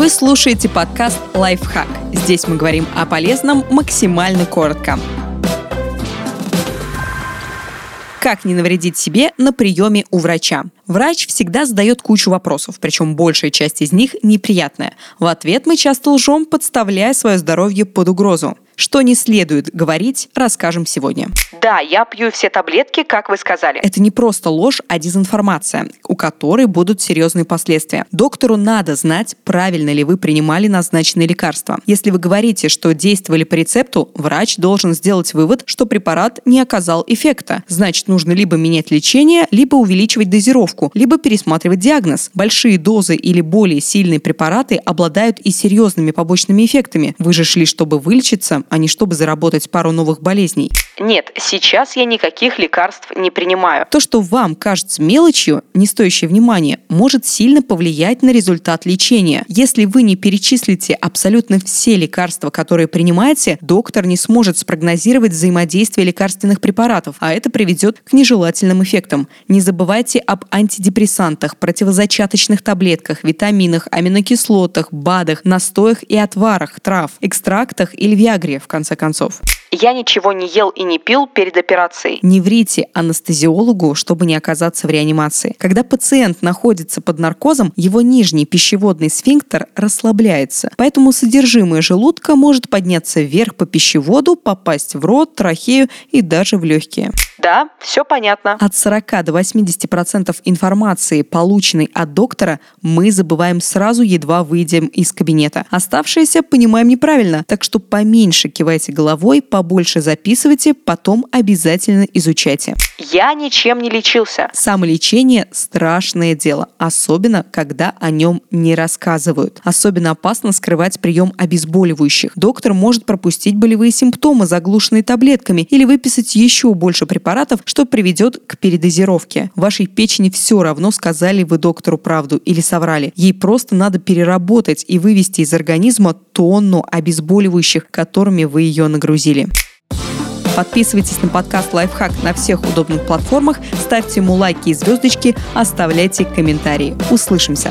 Вы слушаете подкаст «Лайфхак». Здесь мы говорим о полезном максимально коротко. Как не навредить себе на приеме у врача? Врач всегда задает кучу вопросов, причем большая часть из них неприятная. В ответ мы часто лжем, подставляя свое здоровье под угрозу. Что не следует говорить, расскажем сегодня. Да, я пью все таблетки, как вы сказали. Это не просто ложь, а дезинформация, у которой будут серьезные последствия. Доктору надо знать, правильно ли вы принимали назначенные лекарства. Если вы говорите, что действовали по рецепту, врач должен сделать вывод, что препарат не оказал эффекта. Значит, нужно либо менять лечение, либо увеличивать дозировку, либо пересматривать диагноз. Большие дозы или более сильные препараты обладают и серьезными побочными эффектами. Вы же шли, чтобы вылечиться, а не чтобы заработать пару новых болезней. Нет, сейчас я никаких лекарств не принимаю. То, что вам кажется мелочью, не стоящей внимания, может сильно повлиять на результат лечения. Если вы не перечислите абсолютно все лекарства, которые принимаете, доктор не сможет спрогнозировать взаимодействие лекарственных препаратов, а это приведет к нежелательным эффектам. Не забывайте об антидепрессантах, противозачаточных таблетках, витаминах, аминокислотах, БАДах, настоях и отварах, трав, экстрактах или виагре, в конце концов. Я ничего не ел и не пил перед операцией. Не врите анестезиологу, чтобы не оказаться в реанимации. Когда пациент находится под наркозом, его нижний пищеводный сфинктер расслабляется. Поэтому содержимое желудка может подняться вверх по пищеводу, попасть в рот, трахею и даже в легкие. Да, все понятно. От 40 до 80% информации, полученной от доктора, мы забываем сразу, едва выйдем из кабинета. Оставшееся понимаем неправильно, так что поменьше кивайте головой, побольше записывайте, потом обязательно изучайте. Я ничем не лечился. Самолечение – страшное дело, особенно когда о нем не рассказывают. Особенно опасно скрывать прием обезболивающих. Доктор может пропустить болевые симптомы, заглушенные таблетками, или выписать еще больше препаратов, что приведет к передозировке. Вашей печени все равно сказали вы доктору правду или соврали. Ей просто надо переработать и вывести из организма тонну обезболивающих, которыми вы ее нагрузили. Подписывайтесь на подкаст «Лайфхак» на всех удобных платформах, ставьте ему лайки и звездочки, оставляйте комментарии. Услышимся!